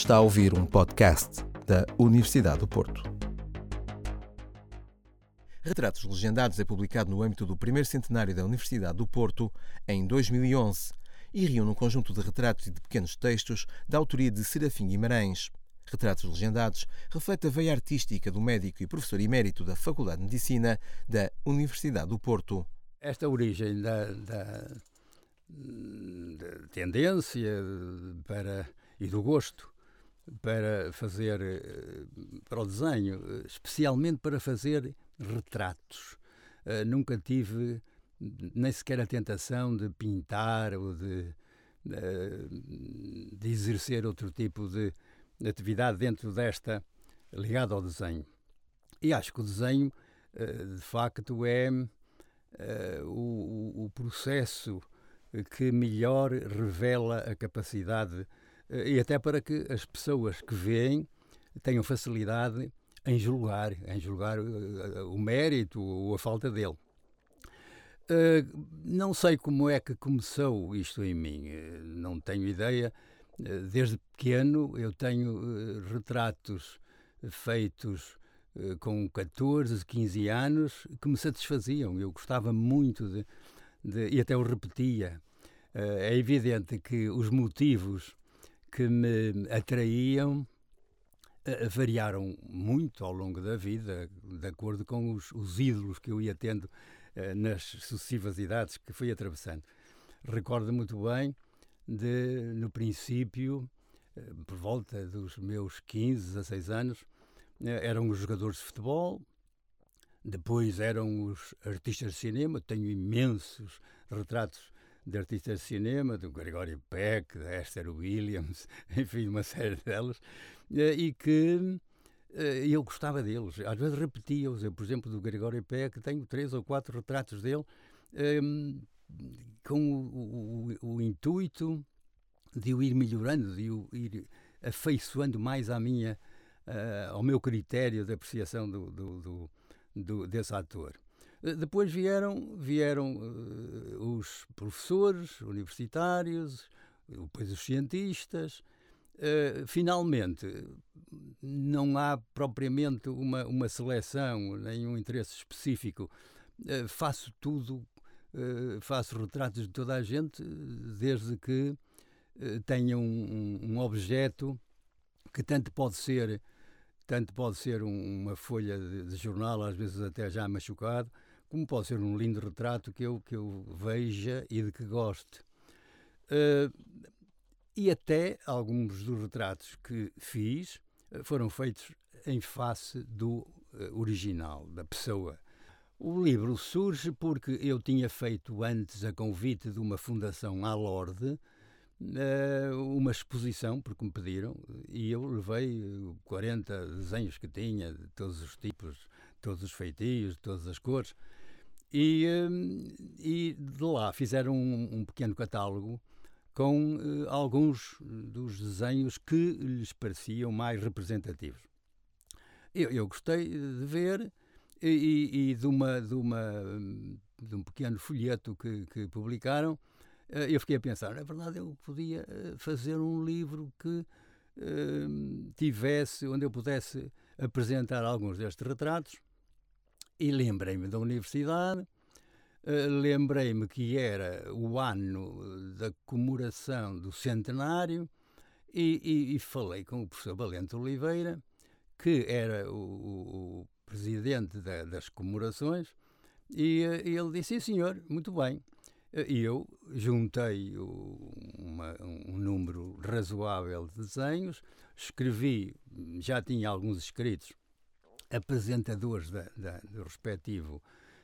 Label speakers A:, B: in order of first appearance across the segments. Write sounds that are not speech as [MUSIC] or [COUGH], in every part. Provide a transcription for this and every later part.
A: Está a ouvir um podcast da Universidade do Porto. Retratos Legendados é publicado no âmbito do primeiro centenário da Universidade do Porto em 2011 e reúne um conjunto de retratos e de pequenos textos da autoria de Serafim Guimarães. Retratos Legendados reflete a veia artística do médico e professor emérito da Faculdade de Medicina da Universidade do Porto.
B: Esta origem da, da, da tendência para, e do gosto para fazer, eh, para o desenho, especialmente para fazer retratos. Uh, nunca tive nem sequer a tentação de pintar ou de, uh, de exercer outro tipo de atividade dentro desta ligada ao desenho. E acho que o desenho, de facto, é o processo que melhor revela a capacidade e até para que as pessoas que veem tenham facilidade em julgar, em julgar uh, o mérito ou a falta dele. Uh, não sei como é que começou isto em mim, não tenho ideia. Desde pequeno eu tenho retratos feitos com 14, 15 anos que me satisfaziam. Eu gostava muito de, de e até o repetia. É evidente que os motivos que me atraíam uh, variaram muito ao longo da vida, de acordo com os, os ídolos que eu ia tendo uh, nas sucessivas idades que fui atravessando. Recordo muito bem de, no princípio, uh, por volta dos meus 15, 16 anos, eram os jogadores de futebol, depois eram os artistas de cinema, tenho imensos retratos de artistas de cinema, do Gregory Peck, da Esther Williams, [LAUGHS] enfim, uma série delas, eh, e que eh, eu gostava deles. Às vezes repetia-os. Eu, por exemplo, do Gregory Peck, tenho três ou quatro retratos dele um, com o, o, o, intuito de o ir melhorando, de o ir afeiçoando mais à minha, uh, ao meu critério de apreciação do, do, do, do desse ator. Eh, depois vieram, vieram uh, os professores universitários, depois os cientistas. Uh, finalmente, não há propriamente uma, uma seleção, nenhum interesse específico. Uh, faço tudo, faço retratos de toda a gente, desde que tenha um, um, objeto que tanto pode ser tanto pode ser um, uma folha de, de, jornal, às vezes até já machucado, como pode ser um lindo retrato que eu, que eu veja e de que goste. Uh, e até alguns dos retratos que fiz uh, foram feitos em face do uh, original, da pessoa. O livro surge porque eu tinha feito antes, a convite de uma fundação à Lorde, uma exposição, porque me pediram, e eu levei 40 desenhos que tinha, de todos os tipos, todos os feitios, todas as cores, e, hum, e de lá fizeram um, um pequeno catálogo com uh, alguns dos desenhos que lhes pareciam mais representativos. Eu, eu gostei de ver e, e, de, uma, de, uma, de um pequeno folheto que, que publicaram, uh, eu fiquei a pensar, na verdade eu podia eh, fazer um livro que uh, tivesse, onde eu pudesse apresentar alguns destes retratos e lembrei-me da universidade, uh, lembrei-me que era o ano da comemoração do centenário e, e, e, falei com o professor Valente Oliveira, que era o, o presidente da, das comemorações, e, uh, ele disse: Sim, senhor, muito bem. E eu juntei o, uma, um número razoável de desenhos, escrevi, já tinha alguns escritos apresentadores da, da, do respectivo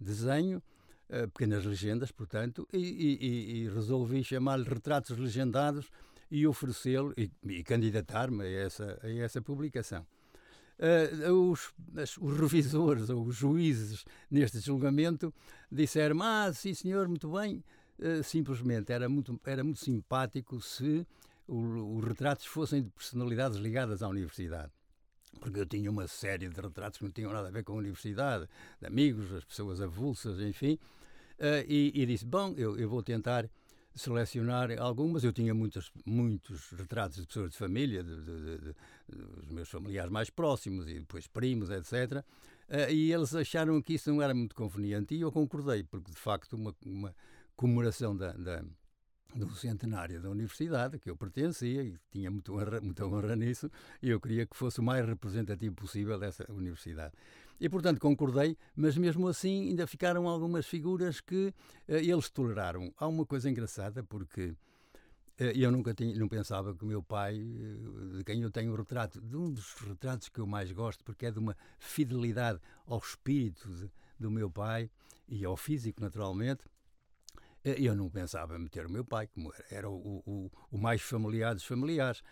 B: desenho, uh, pequenas legendas, portanto, e, e, e resolvi chamar-lhe retratos legendados e oferecê-lo e, e candidatar-me a essa, a essa publicação. Uh, os, os, revisores ou os juízes neste julgamento disseram: Ah, sim, senhor, muito bem. Uh, simplesmente era muito, era muito simpático se os retratos fossem de personalidades ligadas à universidade porque eu tinha uma série de retratos que não tinham nada a ver com a universidade, de amigos, as pessoas avulsas, enfim, uh, e, e, disse, bom, eu, eu, vou tentar selecionar algumas. Eu tinha muitas, muitos retratos de pessoas de família, de, de, de, dos meus familiares mais próximos e depois primos, etc. Uh, e eles acharam que isso não era muito conveniente e eu concordei, porque de facto uma, uma comemoração da, da do centenário da universidade, que eu pertencia e tinha muito honra, muita honra nisso, e eu queria que fosse o mais representativo possível dessa universidade. E, portanto, concordei, mas mesmo assim ainda ficaram algumas figuras que uh, eles toleraram. Há uma coisa engraçada, porque uh, eu nunca tinha, não pensava que o meu pai, uh, de quem eu tenho o retrato, de um dos retratos que eu mais gosto, porque é de uma fidelidade ao espírito de, do meu pai e ao físico, naturalmente, eu não pensava meter o meu pai, como era o, o, o mais familiar dos familiares.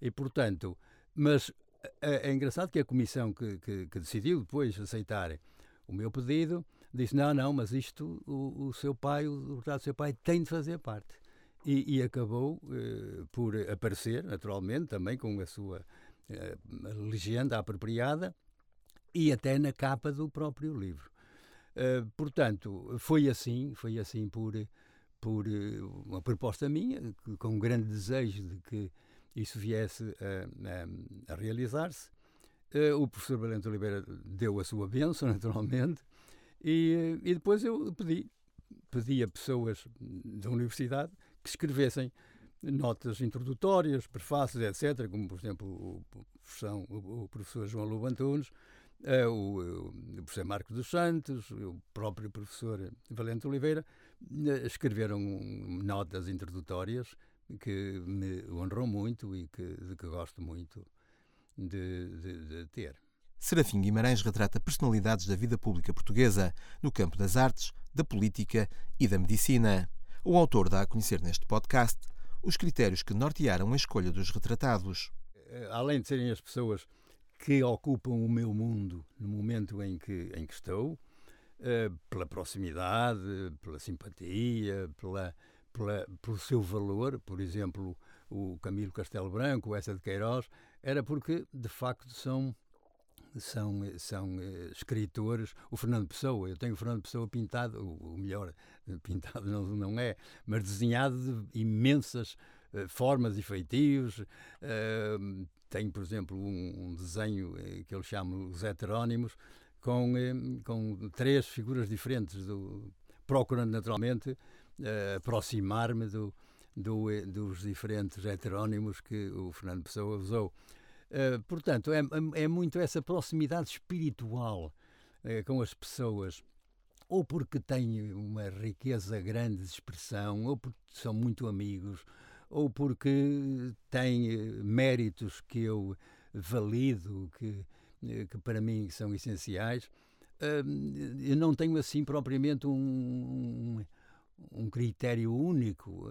B: E, portanto, mas é, é engraçado que a comissão que, que, que, decidiu depois aceitar o meu pedido disse: não, não, mas isto o, o seu pai, o retrato do seu pai, tem de fazer parte. E, e acabou eh, por aparecer, naturalmente, também com a sua eh, legenda apropriada e até na capa do próprio livro. Uh, portanto, foi assim, foi assim por, por uh, uma proposta minha, com um grande desejo de que isso viesse a, a, a realizar-se. Uh, o professor Valente Oliveira deu a sua bênção, [LAUGHS] naturalmente, e, e depois eu pedi, pedi a pessoas da universidade que escrevessem notas introdutórias, prefácios, etc., como, por exemplo, o, professor João Lobo Antunes, o, professor Marcos dos Santos, o próprio professor Valente Oliveira, escreveram notas introdutórias que me honrou muito e que, de que gosto muito de, de, de ter.
A: Serafim Guimarães retrata personalidades da vida pública portuguesa no campo das artes, da política e da medicina. O autor dá a conhecer neste podcast os critérios que nortearam a escolha dos retratados.
B: Eh, além de serem as pessoas que ocupam o meu mundo no momento em que, em que estou, pela proximidade, pela simpatia, pela, pela, pelo seu valor, por exemplo, o Camilo Castelo Branco, essa de Queiroz, era porque de facto são são, são uh, escritores. O Fernando Pessoa, eu tenho o Fernando Pessoa pintado, o, melhor, [LAUGHS] pintado não, não é, mas desenhado de imensas formas e feitios. Tenho, por exemplo, um desenho que ele chama Os Heterónimos, com, com três figuras diferentes, do, procurando naturalmente aproximar-me do, do, dos diferentes heterónimos que o Fernando Pessoa usou. Portanto, é, é, muito essa proximidade espiritual com as pessoas, ou porque têm uma riqueza grande de expressão, ou porque são muito amigos, ou porque têm eh, méritos que eu valido, que, que para mim são essenciais. Eu não tenho assim propriamente um, um critério único.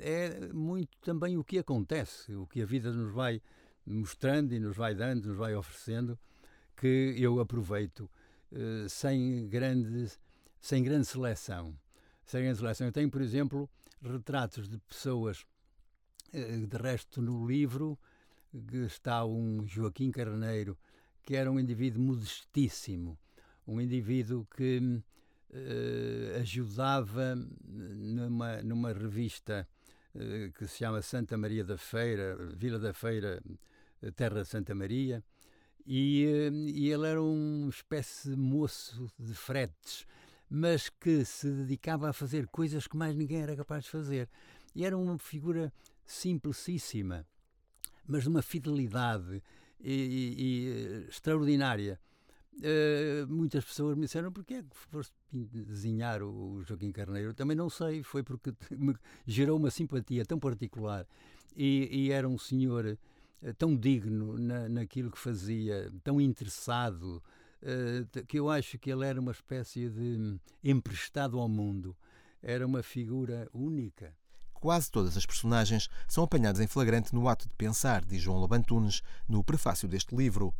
B: É muito também o que acontece, o que a vida nos vai mostrando e nos vai dando, nos vai oferecendo, que eu aproveito uh, sem, grande, sem grande seleção. Sem grande seleção. Eu tenho, por exemplo, retratos de pessoas, uh, de resto no livro, está um Joaquim Carneiro, que era um indivíduo modestíssimo, um indivíduo que uh, ajudava numa, numa revista que se chama Santa Maria da Feira, Vila da Feira, Terra de Santa Maria, e, eh, e ele era uma espécie de moço de fretes, mas que se dedicava a fazer coisas que mais ninguém era capaz de fazer. E era uma figura simplicíssima, mas de uma fidelidade e, e, extraordinária. Uh, muitas pessoas me disseram porque é que foste desenhar o Joaquim Carneiro? Também não sei, foi porque [LAUGHS] me gerou uma simpatia tão particular e, e era um senhor eh, tão digno na, naquilo que fazia, tão interessado, uh, que eu acho que ele era uma espécie de emprestado ao mundo. Era uma figura única.
A: Quase todas as personagens são apanhadas em flagrante no ato de pensar, diz João Lobantunes, no prefácio deste livro,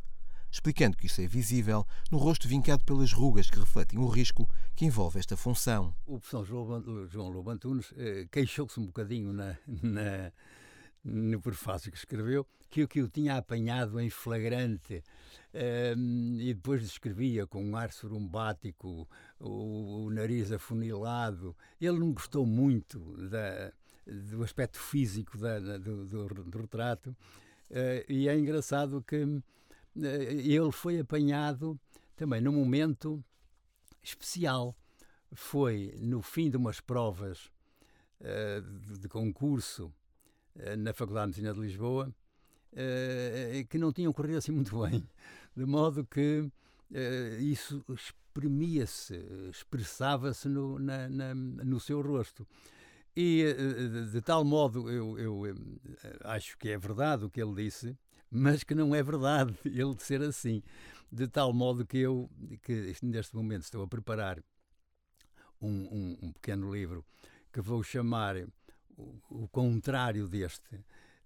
A: explicando que isso é visível no rosto vincado pelas rugas que refletem o risco que envolve esta função.
B: O professor João Lobantunes eh, queixou-se um bocadinho na, na no prefácio que escreveu, que o que eu tinha apanhado em flagrante um, e depois descrevia com um ar sorumbático, o, o, nariz afunilado. Ele não gostou muito da, do aspecto físico da, do, do, do, retrato uh, e é engraçado que uh, ele foi apanhado também num momento especial. Foi no fim de umas provas uh, de, concurso na Faculdade de Medicina de Lisboa, que não tinham corrido assim muito bem, de modo que isso exprimia-se, expressava-se no, no seu rosto. E de, de tal modo eu, eu, eu, acho que é verdade o que ele disse, mas que não é verdade [LAUGHS] ele ser assim. De tal modo que eu, que neste momento estou a preparar um, um, um pequeno livro que vou chamar o, o contrário deste.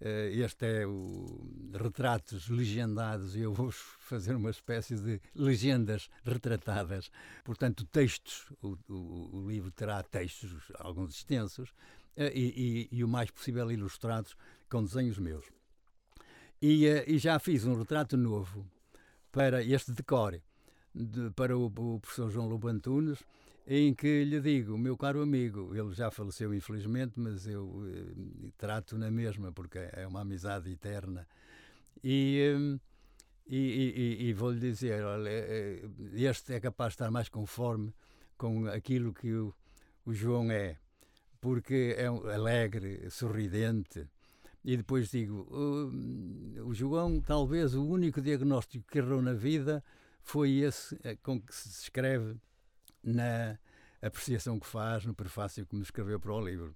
B: Uh, este é o Retratos Legendados e eu vou [LAUGHS] fazer uma espécie de legendas retratadas. Portanto, textos, o, o, o livro terá textos, alguns extensos, uh, e, e, e, o mais possível ilustrados com desenhos meus. E, uh, e já fiz um retrato novo para este decore, de, para o, o professor João Lobo Antunes, em que lhe digo, meu caro amigo, ele já faleceu infelizmente, mas eu eh, trato na mesma, porque é uma amizade eterna. E, eh, e, e, e vou-lhe dizer, olha, eh, este é capaz de estar mais conforme com aquilo que o, o João é, porque é alegre, sorridente. E depois digo, o, o João, talvez o único diagnóstico que errou na vida foi esse eh, com que se descreve na apreciação que faz no prefácio que me escreveu para o livro.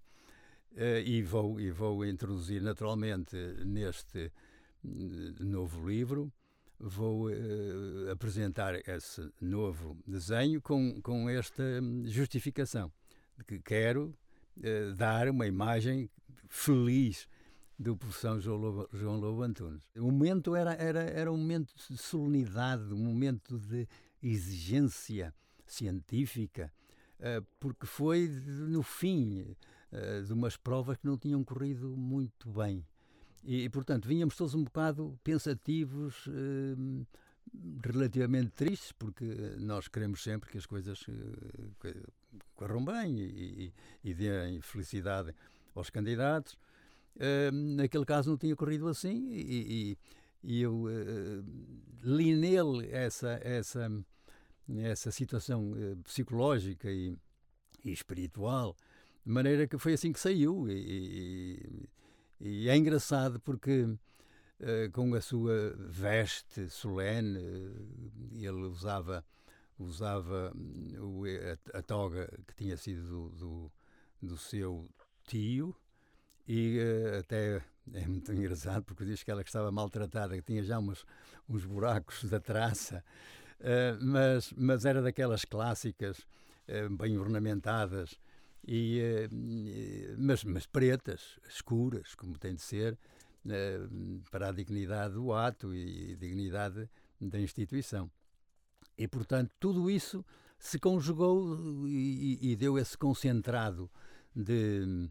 B: Uh, e, vou, e vou introduzir naturalmente neste uh, novo livro, vou uh, apresentar esse novo desenho com, com esta justificação de que quero dar uma imagem feliz do professor João Lobo, João Lobo Antunes. O momento era, era, era um momento de solenidade, um momento de exigência científica, eh, porque foi no fim eh, de umas provas que não tinham corrido muito bem. E, portanto, vínhamos todos um bocado pensativos, eh, relativamente tristes, porque nós queremos sempre que as coisas corram bem e, deem felicidade aos candidatos. naquele caso não tinha corrido assim e, e eu li nele essa, essa essa situação uh, psicológica e, e, espiritual, de maneira que foi assim que saiu. E, e, e é engraçado porque, uh, com a sua veste solene, uh, ele usava, usava hum, a, toga que tinha sido do, do, do seu tio. E até é muito [LAUGHS] engraçado porque diz que ela estava maltratada, que tinha já uns, uns buracos da traça mas, mas era daquelas clássicas, uh, bem ornamentadas, e, uh, mas, mas pretas, escuras, como tem de ser, para a dignidade do ato e, e dignidade da instituição. E, portanto, tudo isso se conjugou e, e deu esse concentrado de,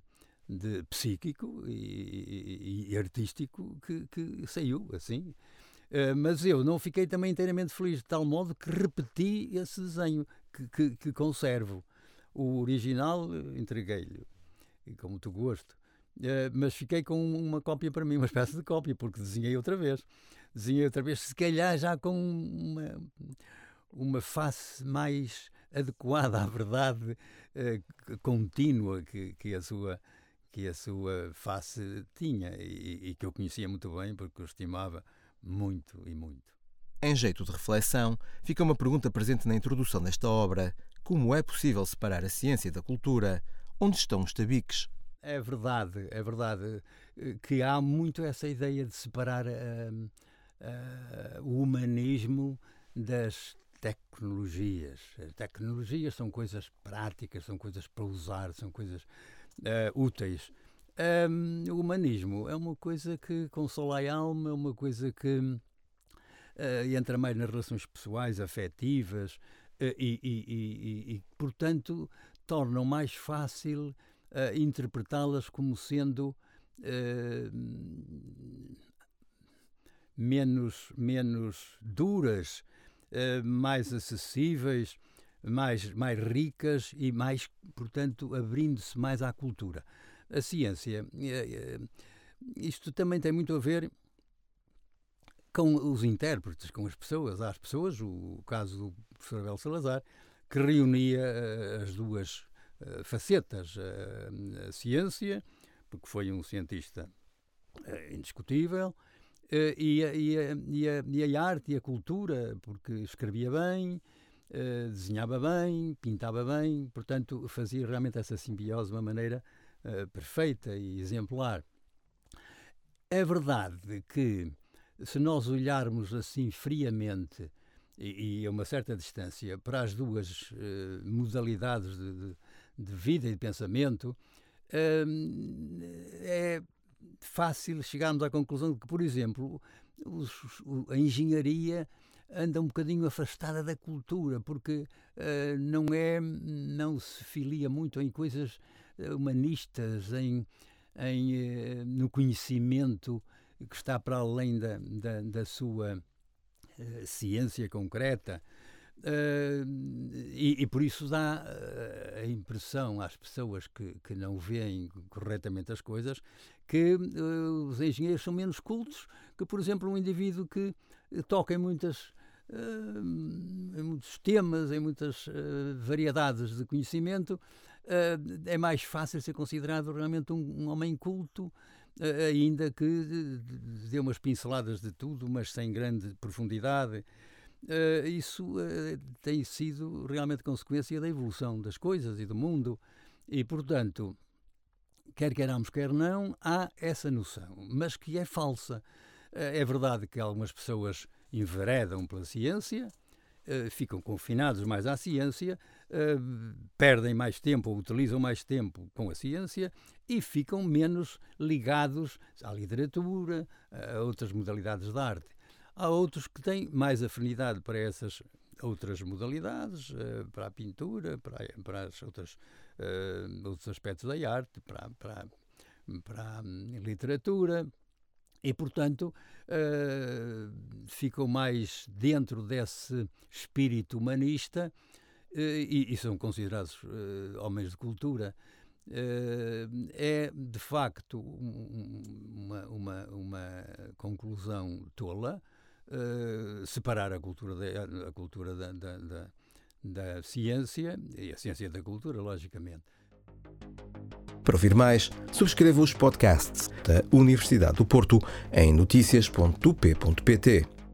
B: de psíquico e, e artístico que, que, saiu assim. Eh, mas eu não fiquei também inteiramente feliz, de tal modo que repeti esse desenho, que, que, que conservo. O original eh, entreguei-lhe, com muito gosto. Uh, mas fiquei com uma cópia para mim, uma espécie de cópia, porque desenhei outra vez. Desenhei outra vez, se calhar já com uma, uma face mais adequada à verdade uh, contínua que, que, a sua, que a sua face tinha e, e que eu conhecia muito bem, porque eu estimava muito e muito.
A: Em jeito de reflexão, fica uma pergunta presente na introdução desta obra: como é possível separar a ciência da cultura? Onde estão os tabiques?
B: É verdade, é verdade eh, que há muito essa ideia de separar uh, uh, o humanismo das tecnologias. As tecnologias são coisas práticas, são coisas para usar, são coisas uh, úteis. Um, o humanismo é uma coisa que consola a alma, é uma coisa que uh, entra mais nas relações pessoais, afetivas uh, e, e, e, e, portanto, tornam mais fácil uh, interpretá-las como sendo menos, menos duras, mais acessíveis, mais, mais ricas e mais, portanto, abrindo-se mais à cultura. A ciência, isto também tem muito a ver com os intérpretes, com as pessoas. Há as pessoas, o caso do professor Abel Salazar, que reunia uh, as duas facetas, a ciência, porque foi um cientista indiscutível, e a, e, a, e, a, e, a, arte e a cultura, porque escrevia bem, desenhava bem, pintava bem, portanto fazia realmente essa simbiose de uma maneira perfeita e exemplar. É verdade que se nós olharmos assim friamente e, e a uma certa distância para as duas uh, modalidades de, de, de, vida e de pensamento, uh, é fácil chegarmos à conclusão de que, por exemplo, os, a engenharia anda um bocadinho afastada da cultura, porque uh, não é, não se filia muito em coisas humanistas, em, em no conhecimento que está para além da, da, da sua uh, ciência concreta. Uh, e, e, por isso dá a impressão às pessoas que, que não veem corretamente as coisas que uh, os engenheiros são menos cultos que, por exemplo, um indivíduo que toca em muitas em muitos temas, em muitas variedades de conhecimento, é mais fácil ser considerado realmente um, um homem culto ainda que dê umas pinceladas de tudo, mas sem grande profundidade. Uh, isso uh, tem sido realmente consequência da evolução das coisas e do mundo, e portanto, quer queiramos, quer não, há essa noção, mas que é falsa. Uh, é verdade que algumas pessoas enveredam pela ciência, ficam confinados mais à ciência, perdem mais tempo ou utilizam mais tempo com a ciência e ficam menos ligados à literatura, a outras modalidades de arte. Há outros que têm mais afinidade para essas outras modalidades, eh, para a pintura, para, para as outras, uh, outros aspectos da arte, para, para, para a literatura. E, portanto, uh, ficam mais dentro desse espírito humanista e, e, são considerados homens de cultura. Uh, é de facto uma, uma, uma conclusão tola uh, separar a cultura, da, a cultura da, da, da, da ciência e a ciência da cultura, logicamente.
A: Para ouvir mais, subscreva os podcasts da Universidade do Porto em notícias.up.pt.